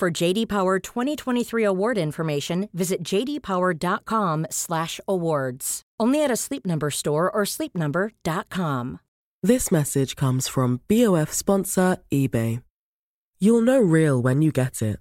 For JD Power 2023 award information, visit jdpower.com/awards. Only at a Sleep Number store or sleepnumber.com. This message comes from BOF sponsor eBay. You'll know real when you get it.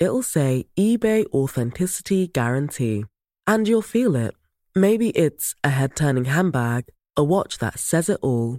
It'll say eBay Authenticity Guarantee. And you'll feel it. Maybe it's a head turning handbag, a watch that says it all,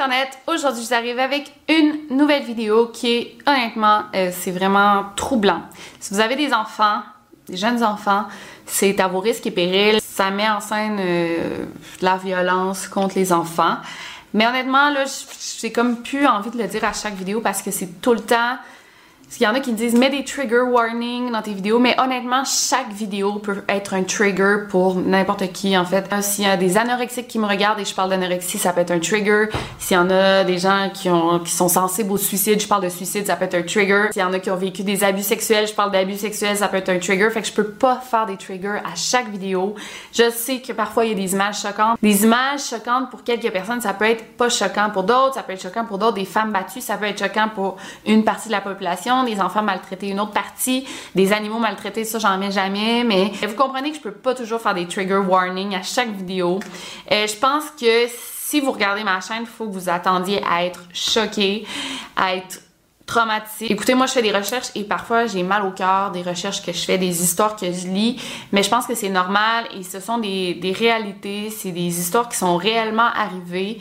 Internet! Aujourd'hui, je vous arrive avec une nouvelle vidéo qui est, honnêtement, euh, c'est vraiment troublant. Si vous avez des enfants, des jeunes enfants, c'est à vos risques et périls. Ça met en scène euh, la violence contre les enfants. Mais honnêtement, là, j'ai comme plus envie de le dire à chaque vidéo parce que c'est tout le temps parce qu'il y en a qui disent mets des trigger warnings dans tes vidéos, mais honnêtement, chaque vidéo peut être un trigger pour n'importe qui en fait. Euh, s'il y a des anorexiques qui me regardent et je parle d'anorexie, ça peut être un trigger. S'il y en a des gens qui, ont, qui sont sensibles au suicide, je parle de suicide, ça peut être un trigger. S'il y en a qui ont vécu des abus sexuels, je parle d'abus sexuels, ça peut être un trigger. Fait que je peux pas faire des triggers à chaque vidéo. Je sais que parfois il y a des images choquantes. Des images choquantes pour quelques personnes, ça peut être pas choquant pour d'autres, ça peut être choquant pour d'autres. Des femmes battues, ça peut être choquant pour une partie de la population des enfants maltraités une autre partie, des animaux maltraités, ça j'en mets jamais, mais vous comprenez que je peux pas toujours faire des trigger warnings à chaque vidéo. Euh, je pense que si vous regardez ma chaîne, il faut que vous attendiez à être choqué, à être traumatisé. Écoutez, moi je fais des recherches et parfois j'ai mal au cœur des recherches que je fais, des histoires que je lis, mais je pense que c'est normal et ce sont des, des réalités, c'est des histoires qui sont réellement arrivées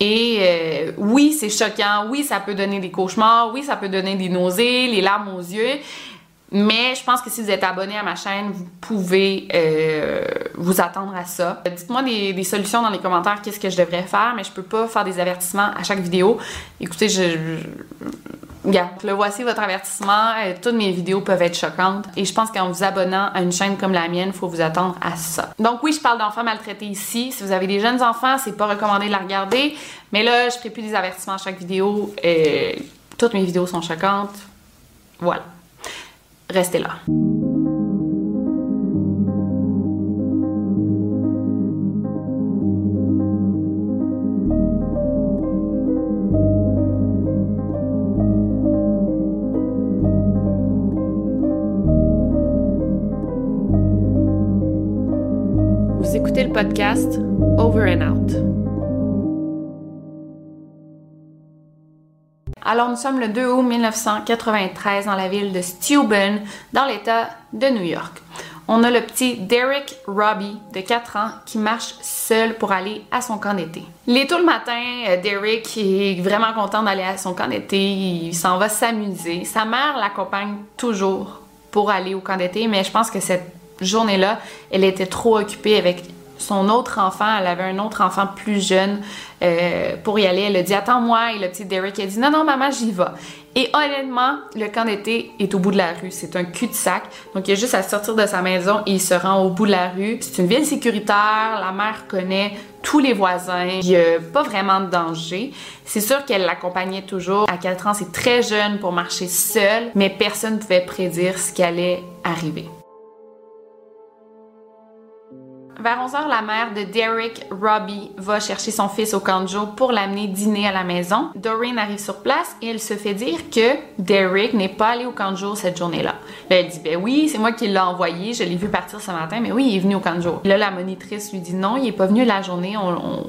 et euh, oui, c'est choquant, oui, ça peut donner des cauchemars, oui, ça peut donner des nausées, les larmes aux yeux. Mais je pense que si vous êtes abonné à ma chaîne, vous pouvez euh, vous attendre à ça. Dites-moi des, solutions dans les commentaires, qu'est-ce que je devrais faire, mais je peux pas faire des avertissements à chaque vidéo. Écoutez, je, Regarde, le voici votre avertissement. Euh, toutes mes vidéos peuvent être choquantes. Et je pense qu'en vous abonnant à une chaîne comme la mienne, il faut vous attendre à ça. Donc oui, je parle d'enfants maltraités ici. Si vous avez des jeunes enfants, c'est pas recommandé de la regarder. Mais là, je ferai plus des avertissements à chaque vidéo. Et euh, toutes mes vidéos sont choquantes. Voilà. Restez là. Le podcast Over and Out. Alors, nous sommes le 2 août 1993 dans la ville de Steuben, dans l'État de New York. On a le petit Derek Robbie de 4 ans qui marche seul pour aller à son camp d'été. Il est tôt le matin, euh, Derek est vraiment content d'aller à son camp d'été, il s'en va s'amuser. Sa mère l'accompagne toujours pour aller au camp d'été, mais je pense que cette journée-là, elle était trop occupée avec son autre enfant, elle avait un autre enfant plus jeune euh, pour y aller. Elle a dit Attends-moi. Et le petit Derek a dit Non, non, maman, j'y vais. Et honnêtement, le camp d'été est au bout de la rue. C'est un cul-de-sac. Donc, il a juste à sortir de sa maison et il se rend au bout de la rue. C'est une ville sécuritaire. La mère connaît tous les voisins. Il n'y a pas vraiment de danger. C'est sûr qu'elle l'accompagnait toujours. À 4 ans, c'est très jeune pour marcher seule, mais personne ne pouvait prédire ce qui allait arriver. Vers 11h, la mère de Derek, Robbie, va chercher son fils au camp pour l'amener dîner à la maison. Doreen arrive sur place et elle se fait dire que Derek n'est pas allé au camp cette journée-là. Là, elle dit, ben oui, c'est moi qui l'ai envoyé, je l'ai vu partir ce matin, mais oui, il est venu au camp Là, la monitrice lui dit non, il est pas venu la journée,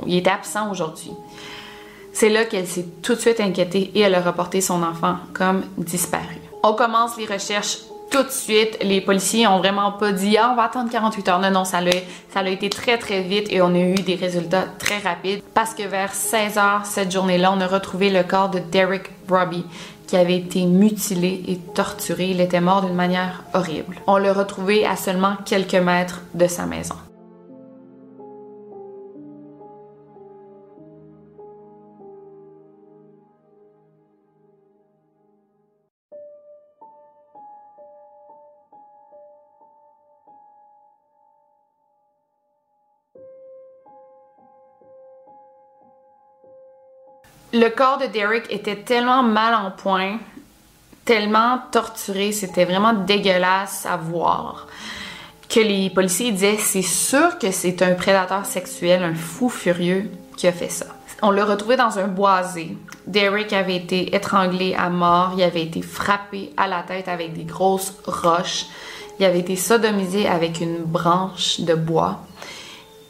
il est absent aujourd'hui. C'est là qu'elle s'est tout de suite inquiétée et elle a reporté son enfant comme disparu. On commence les recherches tout de suite. Les policiers ont vraiment pas dit ah, on va attendre 48 heures. Non, non, ça l'a, été très très vite et on a eu des résultats très rapides parce que vers 16 heures cette journée-là, on a retrouvé le corps de Derek Robbie qui avait été mutilé et torturé. Il était mort d'une manière horrible. On l'a retrouvé à seulement quelques mètres de sa maison. Corps de Derek était tellement mal en point, tellement torturé, c'était vraiment dégueulasse à voir, que les policiers disaient c'est sûr que c'est un prédateur sexuel, un fou furieux qui a fait ça. On l'a retrouvé dans un boisé. Derek avait été étranglé à mort, il avait été frappé à la tête avec des grosses roches, il avait été sodomisé avec une branche de bois.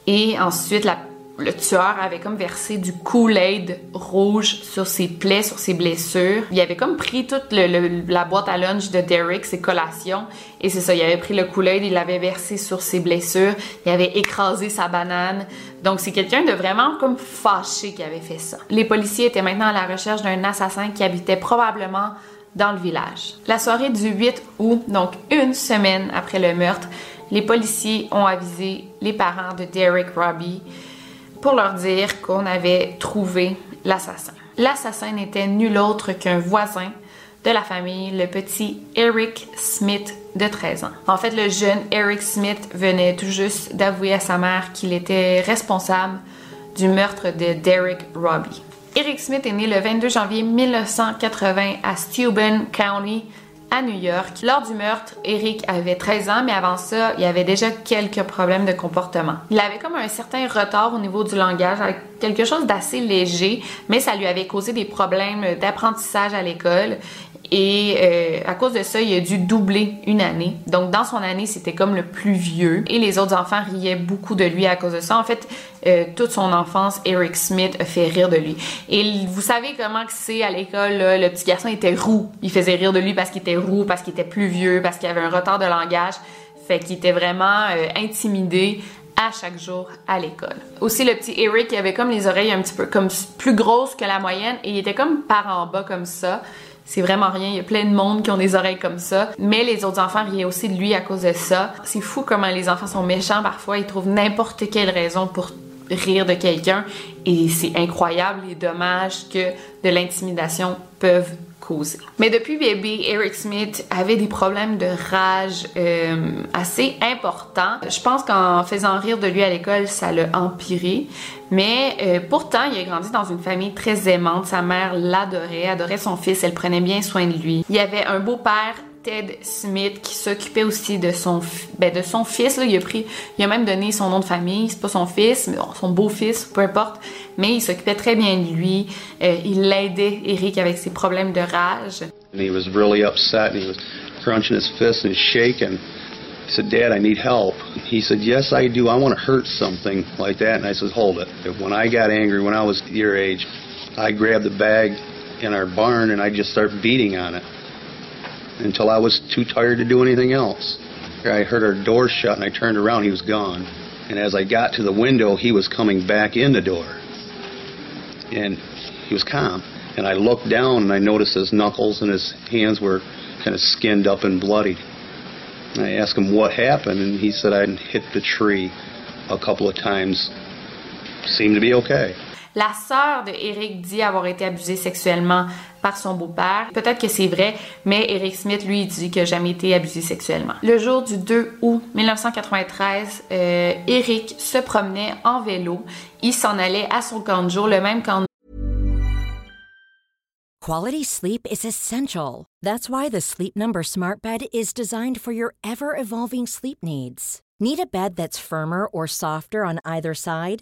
Et ensuite, la le tueur avait comme versé du Kool-Aid rouge sur ses plaies, sur ses blessures. Il avait comme pris toute la boîte à lunch de Derek, ses collations, et c'est ça, il avait pris le Kool-Aid, il l'avait versé sur ses blessures, il avait écrasé sa banane. Donc c'est quelqu'un de vraiment comme fâché qui avait fait ça. Les policiers étaient maintenant à la recherche d'un assassin qui habitait probablement dans le village. La soirée du 8 août, donc une semaine après le meurtre, les policiers ont avisé les parents de Derek Robbie pour leur dire qu'on avait trouvé l'assassin. L'assassin n'était nul autre qu'un voisin de la famille, le petit Eric Smith de 13 ans. En fait, le jeune Eric Smith venait tout juste d'avouer à sa mère qu'il était responsable du meurtre de Derek Robbie. Eric Smith est né le 22 janvier 1980 à Steuben County, à New York. Lors du meurtre, Eric avait 13 ans, mais avant ça, il avait déjà quelques problèmes de comportement. Il avait comme un certain retard au niveau du langage, quelque chose d'assez léger, mais ça lui avait causé des problèmes d'apprentissage à l'école. Et euh, à cause de ça, il a dû doubler une année. Donc dans son année, c'était comme le plus vieux. Et les autres enfants riaient beaucoup de lui à cause de ça. En fait, euh, toute son enfance, Eric Smith a fait rire de lui. Et vous savez comment c'est à l'école, le petit garçon était roux. Il faisait rire de lui parce qu'il était roux, parce qu'il était plus vieux, parce qu'il avait un retard de langage. Fait qu'il était vraiment euh, intimidé à chaque jour à l'école. Aussi, le petit Eric, il avait comme les oreilles un petit peu comme plus grosses que la moyenne et il était comme par en bas comme ça. C'est vraiment rien. Il y a plein de monde qui ont des oreilles comme ça. Mais les autres enfants riaient aussi de lui à cause de ça. C'est fou comment les enfants sont méchants parfois. Ils trouvent n'importe quelle raison pour rire de quelqu'un. Et c'est incroyable les dommages que de l'intimidation peuvent Mais depuis bébé, Eric Smith avait des problèmes de rage euh, assez importants. Je pense qu'en faisant rire de lui à l'école, ça l'a empiré. Mais euh, pourtant, il a grandi dans une famille très aimante. Sa mère l'adorait, adorait son fils, elle prenait bien soin de lui. Il avait un beau-père Ted Smith qui s'occupait aussi de son ben, de son fils là, il a pris il a même donné son nom de famille. C'est pas son fils mais son beau-fils peu importe. Mais il s'occupait très bien de lui. Euh, il l'aidait Eric avec ses problèmes de rage. And he was really upset. And he was crunching his fists and shaking. He said dad I need help. He said yes I do. I want to hurt something like that. And I said hold it. When I got angry when I was your age I grabbed the bag in our barn and I just started beating on it until I was too tired to do anything else. I heard our door shut and I turned around, he was gone. And as I got to the window, he was coming back in the door. And he was calm. And I looked down and I noticed his knuckles and his hands were kind of skinned up and bloody. And I asked him what happened, and he said I'd hit the tree a couple of times. Seemed to be okay. La sœur de Eric dit avoir été abusée sexuellement par son beau-père. Peut-être que c'est vrai, mais Eric Smith, lui, dit qu'il n'a jamais été abusé sexuellement. Le jour du 2 août 1993, euh, Eric se promenait en vélo. Il s'en allait à son camp de jour, le même camp Quality sleep is essential. That's why the Sleep Number Smart Bed is designed for your ever-evolving sleep needs. Need a bed that's firmer or softer on either side?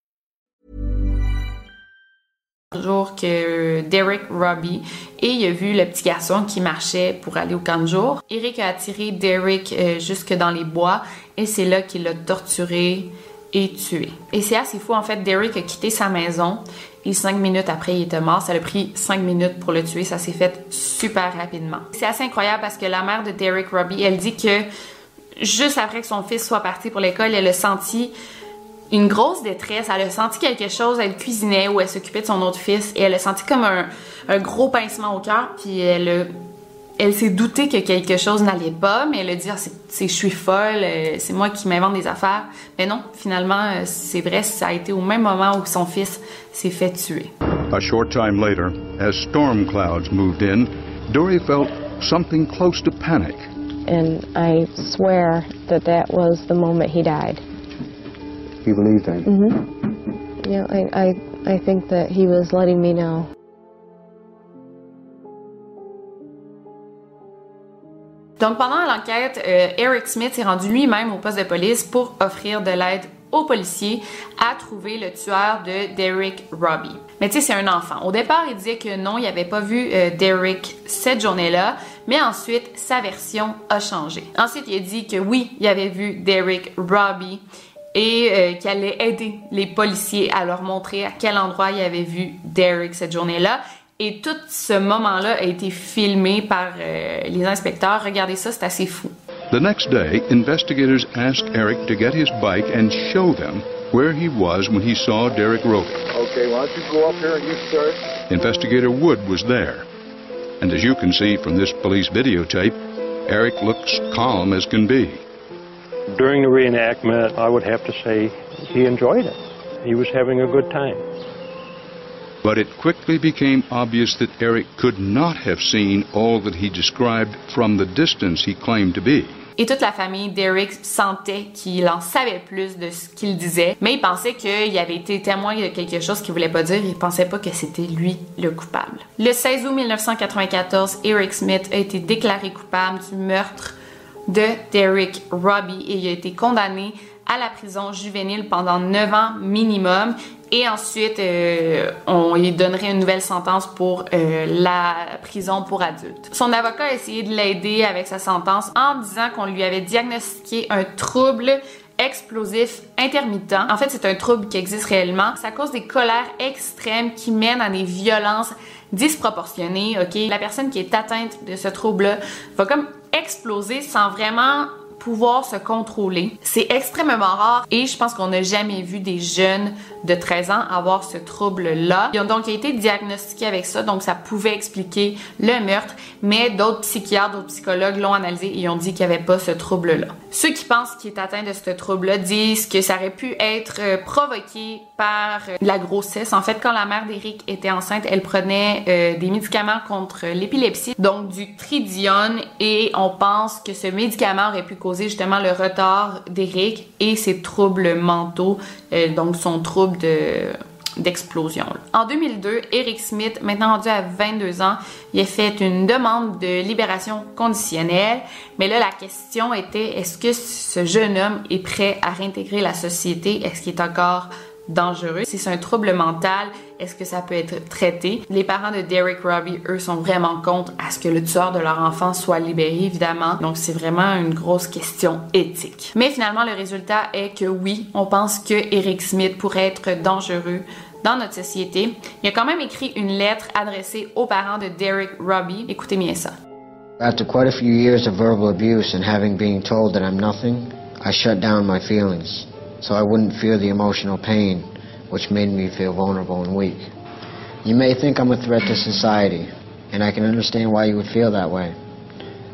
Jour que Derek Robbie et il a vu le petit garçon qui marchait pour aller au camp de jour. Eric a attiré Derek euh, jusque dans les bois et c'est là qu'il l'a torturé et tué. Et c'est assez fou en fait, Derek a quitté sa maison et cinq minutes après il était mort. Ça a pris cinq minutes pour le tuer, ça s'est fait super rapidement. C'est assez incroyable parce que la mère de Derek Robbie, elle dit que juste après que son fils soit parti pour l'école, elle a senti une grosse détresse. Elle a senti quelque chose. Elle cuisinait ou elle s'occupait de son autre fils et elle a senti comme un, un gros pincement au cœur. Puis elle a- elle s'est doutée que quelque chose n'allait pas, mais elle a dit ah, c'est, c'est- je suis folle, euh, c'est moi qui m'invente des affaires. Mais non, finalement, euh, c'est vrai, ça a été au même moment où son fils s'est fait tuer. A short time later, as storm clouds moved in, Dory felt something close to panic. and I swear that that was the moment he died. You believe that? Yeah, I, I, I think that he was letting me know. Donc pendant l'enquête, euh, Eric Smith s'est rendu lui-même au poste de police pour offrir de l'aide aux policiers à trouver le tueur de Derek Robbie. Mais tu sais, c'est un enfant. Au départ, il disait que non, il n'avait pas vu euh, Derek cette journée-là, mais ensuite, sa version a changé. Ensuite, il a dit que oui, il avait vu Derek Robbie et euh, qu'il allait aider les policiers à leur montrer à quel endroit il avait vu Derek cette journée-là. Et tout ce moment-là a été filmé par euh, les inspecteurs. Regardez ça, c'est assez fou. The next day, investigators asked Eric to get his bike and show them where he was when he saw Derek Roby. Okay, why don't you go up here and you search? Investigator Wood was there. And as you can see from this police videotape, Eric looks calm as can be. During the reenactment, I would have to say he enjoyed it. He was having a good time. But it quickly became obvious that Eric could not have seen all that he described from the distance he claimed to be. Et toute la famille d'Eric sentait qu'il en savait plus de ce qu'il disait, mais il pensait qu'il avait été témoin de quelque chose qu'il voulait pas dire. Il pensait pas que c'était lui le coupable. Le 16 août 1994, Eric Smith a été déclaré coupable du meurtre de Derek Robbie et il a été condamné à la prison juvénile pendant 9 ans minimum. Et ensuite, euh, on lui donnerait une nouvelle sentence pour euh, la prison pour adultes. Son avocat a essayé de l'aider avec sa sentence en disant qu'on lui avait diagnostiqué un trouble explosif intermittent. En fait, c'est un trouble qui existe réellement. Ça cause des colères extrêmes qui mènent à des violences disproportionnées? La personne qui est atteinte de ce trouble-là va comme exploser sans vraiment pouvoir se contrôler. C'est extrêmement rare et je pense qu'on n'a jamais vu des jeunes de 13 ans avoir ce trouble-là. Ils ont donc été diagnostiqués avec ça, donc ça pouvait expliquer le meurtre, mais d'autres psychiatres, d'autres psychologues l'ont analysé et ont dit qu'il n'y avait pas ce trouble-là. Ceux qui pensent qu'il est atteint de ce trouble-là disent que ça aurait pu être euh, provoqué par euh, la grossesse. En fait, quand la mère d'Eric était enceinte, elle prenait euh, des médicaments contre l'épilepsie, donc du tridione, et on pense que ce médicament aurait pu causer justement le retard d'Eric et ses troubles mentaux, donc son trouble de d'explosion. En 2002, Eric Smith, maintenant rendu à 22 ans, il a fait une demande de libération conditionnelle, mais là la question était est-ce que ce jeune homme est prêt à réintégrer la société? Est-ce qu'il est encore Si c'est un trouble mental, est-ce que ça peut être traité? Les parents de Derek Robbie, eux, sont vraiment contre à ce que le tueur de leur enfant soit libéré, évidemment. Donc, c'est vraiment une grosse question éthique. Mais finalement, le résultat est que oui, on pense que Eric Smith pourrait être dangereux dans notre société. Il a quand même écrit une lettre adressée aux parents de Derek Robbie. Écoutez bien ça. After quite a few years of verbal abuse and having been told that I'm nothing, I shut down my feelings so I wouldn't feel the emotional pain which made me feel vulnerable and weak. You may think I'm a threat to society, and I can understand why you would feel that way.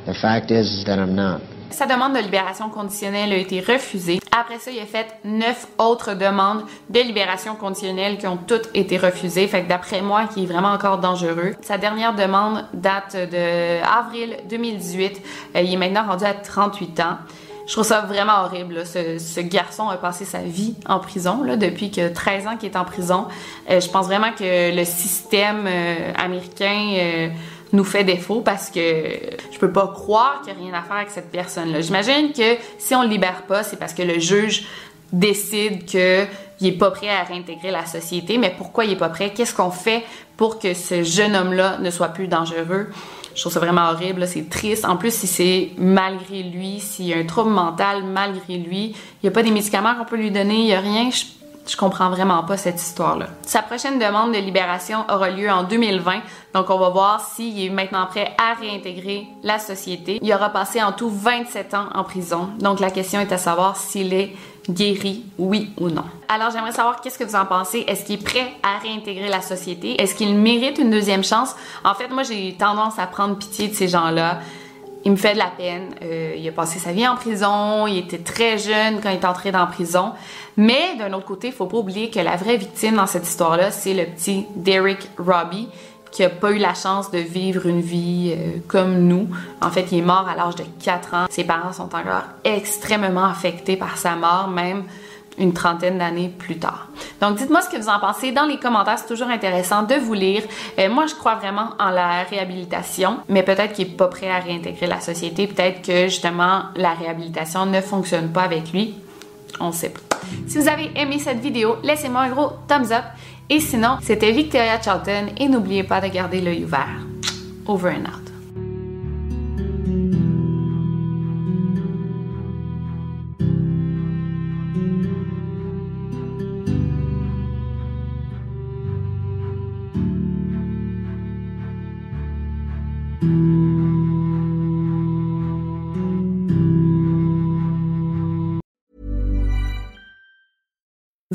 The fact is, is that I'm not. Sa demande de libération conditionnelle a été refusée. Après ça, il a fait neuf autres demandes de libération conditionnelle qui ont toutes été refusées. Fait que d'après moi, qui est vraiment encore dangereux. Sa dernière demande date de avril 2018. Euh, il est maintenant rendu à 38 ans. Je trouve ça vraiment horrible. Ce, ce, garçon a passé sa vie en prison là, depuis que 13 ans qu'il est en prison. Euh, je pense vraiment que le système euh, américain euh, nous fait défaut parce que je peux pas croire qu'il n'y a rien à faire avec cette personne-là. J'imagine que si on le libère pas, c'est parce que le juge décide qu'il est pas prêt à réintégrer la société. Mais pourquoi il est pas prêt? Qu'est-ce qu'on fait pour que ce jeune homme-là ne soit plus dangereux? Je trouve ça vraiment horrible, c'est triste. En plus, si c'est malgré lui, s'il y a un trouble mental malgré lui, il n'y a pas des médicaments qu'on peut lui donner, il n'y a rien. Je, je comprends vraiment pas cette histoire-là. Sa prochaine demande de libération aura lieu en 2020, donc on va voir s'il est maintenant prêt à réintégrer la société. Il aura passé en tout 27 ans en prison, donc la question est à savoir s'il est guéri, oui ou non. Alors j'aimerais savoir qu'est-ce que vous en pensez? Est-ce qu'il est prêt à réintégrer la société? Est-ce qu'il mérite une deuxième chance? En fait, moi j'ai tendance à prendre pitié de ces gens-là. Il me fait de la peine. Euh, il a passé sa vie en prison. Il était très jeune quand il est entré dans la prison. Mais d'un autre côté, il faut pas oublier que la vraie victime dans cette histoire-là, c'est le petit Derek Robbie qui a pas eu la chance de vivre une vie euh, comme nous. En fait, il est mort à l'âge de 4 ans. Ses parents sont encore extrêmement affectés par sa mort, même une trentaine d'années plus tard. Donc dites-moi ce que vous en pensez dans les commentaires, c'est toujours intéressant de vous lire. Euh, moi, je crois vraiment en la réhabilitation, mais peut-être qu'il est pas prêt à réintégrer la société, peut-être que justement la réhabilitation ne fonctionne pas avec lui. On sait pas. Si vous avez aimé cette vidéo, laissez-moi un gros thumbs up et sinon, c'était Victoria Charlton et n'oubliez pas de garder l'œil ouvert. Over and out.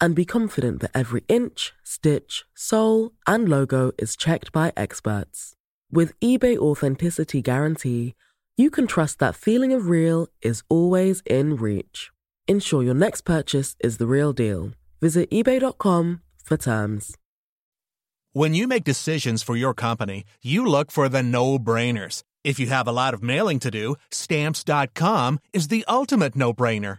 and be confident that every inch, stitch, sole, and logo is checked by experts. With eBay Authenticity Guarantee, you can trust that feeling of real is always in reach. Ensure your next purchase is the real deal. Visit eBay.com for terms. When you make decisions for your company, you look for the no brainers. If you have a lot of mailing to do, stamps.com is the ultimate no brainer.